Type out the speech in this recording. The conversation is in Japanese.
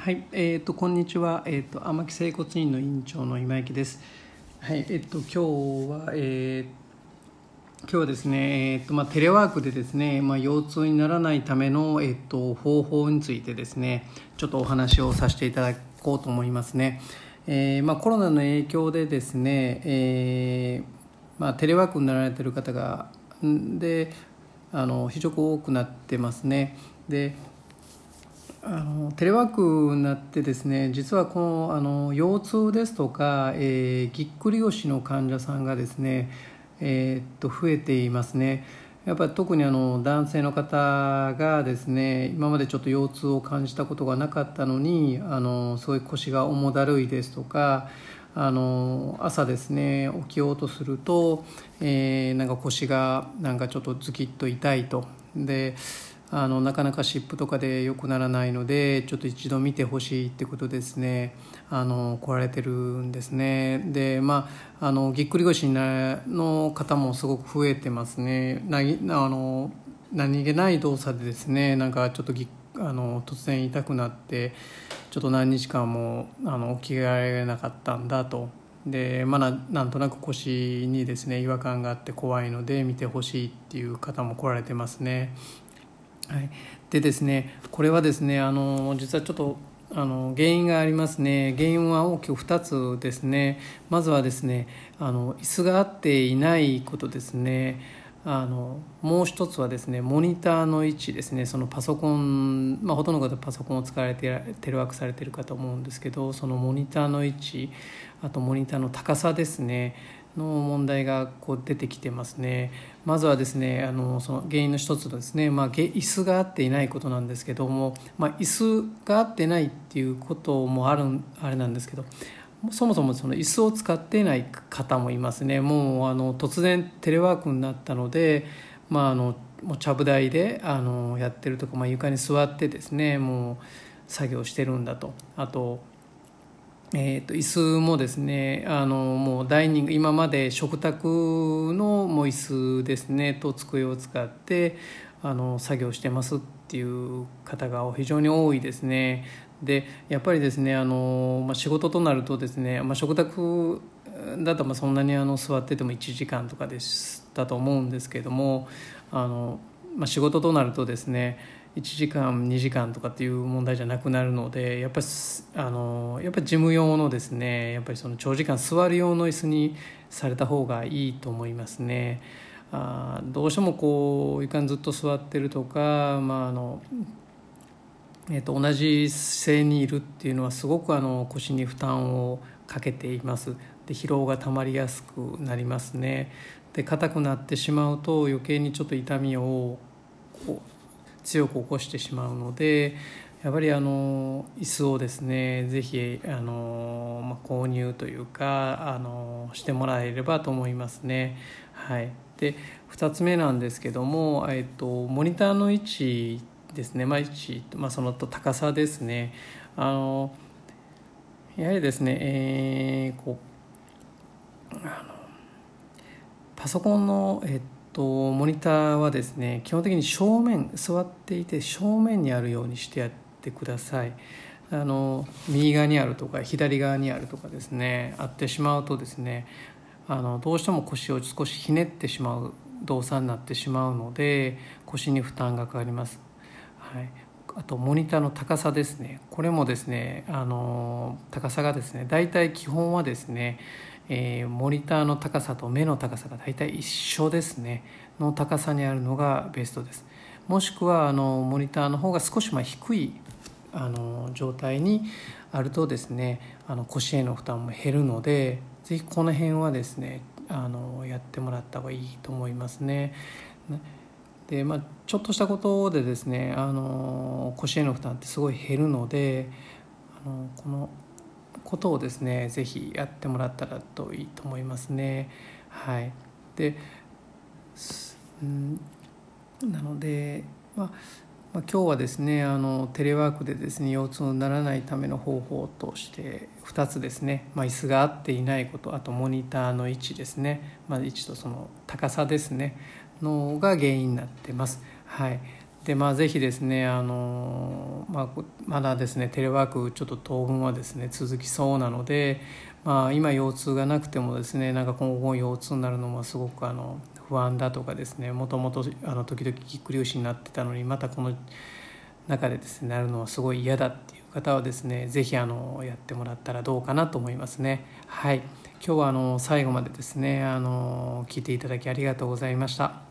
はい、えっ、とこんにちは。えっ、と天木整骨院の院長の今池です。はい、えっ、と今日はえー今日はですね、えっとまあ、テレワークでですね、まあ、腰痛にならないための、えっと、方法についてですねちょっとお話をさせていただこうと思いますね、えーまあ、コロナの影響でですね、えーまあ、テレワークになられてる方がであの非常に多くなってますねであのテレワークになってですね実はこのあの腰痛ですとか、えーぎっくり腰の患者さんがですね、えーっと増えていますね。やっぱり特にあの男性の方がですね今までちょっと腰痛を感じたことがなかったのにあのそういう腰が重だるいですとかあの朝ですね起きようとすると、えーなんか腰がなんかちょっとズキッと痛いと。であのなかなか湿布とかで良くならないのでちょっと一度見てほしいってことですね。あの来られてるんですね。でまああのぎっくり腰の方もすごく増えてますね。なあの何気ない動作でですねなんかちょっとぎあの突然痛くなってちょっと何日間もあの起きられなかったんだと。でまだなんとなく腰にですね違和感があって怖いので見てほしいっていう方も来られてますね。はい、でですねこれはですねあの実はちょっとあの原因がありますね。原因は大きく2つですね。まずはですねあの椅子が合っていないことですね。あのもう一つはですねモニターの位置ですね。そのパソコン、まあ、ほとんどの方パソコンを使われてテレワークされてるかと思うんですけどそのモニターの位置あとモニターの高さですね。の問題がこう出てきてますね。まずはですねあのその原因の一つのですね、まあ、椅子が合っていないことなんですけども、まあ、椅子が合ってないっていうこともあるあれなんですけどそもそもその椅子を使っていない方もいますね。もうあの突然テレワークになったので、まあ、あのもうちゃぶ台であのやってるとか、まあ、床に座ってですねもう作業してるんだと。あとえー、と椅子もですねあのもうダイニング今まで食卓のもう椅子ですねと机を使ってあの作業してますっていう方が非常に多いですね。でやっぱりですねあの、まあ、仕事となるとですね、まあ、食卓だとまあそんなにあの座ってても1時間とかでしたと思うんですけどもあの、まあ、仕事となるとですね1時間2時間とかっていう問題じゃなくなるのでやっぱりあのやっぱ事務用のですねやっぱりその長時間座る用の椅子にされた方がいいと思いますね。あどうしてもこう床にずっと座ってるとか、まああのえー、と同じ姿勢にいるっていうのはすごくあの腰に負担をかけていますで疲労がたまりやすくなりますねで硬くなってしまうと余計にちょっと痛みを強く起こしてしまうのでやっぱりあの椅子をですねぜひあの、まあ、購入というかあのしてもらえればと思いますね。はい、で2つ目なんですけども、えっと、モニターの位置ですね、まあ、位置、まあ、その高さですね。あのやはりですね、えー、こうあのパソコンの、えっと、とモニターはですね基本的に正面座っていて正面にあるようにしてやってください。あの右側にあるとか左側にあるとかですねあってしまうとですねあのどうしても腰を少しひねってしまう動作になってしまうので腰に負担がかかります、はい、あとモニターの高さですね。これもですねあの高さがですね大体基本はですねえー、モニターの高さと目の高さが大体一緒ですねの高さにあるのがベストですもしくはあのモニターの方が少しま低いあの状態にあるとですねあの腰への負担も減るので是非この辺はですねあのやってもらった方がいいと思いますね。でまあ、ちょっとしたことでですねあの腰への負担ってすごい減るのであのこのことをですね是非やってもらったらといいと思いますね。はい、で、うん、なので、まあまあ、今日はですねあのテレワークでですね腰痛にならないための方法として2つですね、まあ、椅子が合っていないことあとモニターの位置ですね、まあ、位置とその高さですねのが原因になってます。はいでまあ、ぜひですねあの、まあ、まだですねテレワークちょっと当分はですね続きそうなので、まあ、今腰痛がなくてもですねなんか今後腰痛になるのもすごくあの不安だとかですねもともとあの時々ぎっくり腰になってたのにまたこの中でですねなるのはすごい嫌だっていう方はですね是非あのやってもらったらどうかなと思いますね。はい今日はあの最後までですねあの聞いていただきありがとうございました。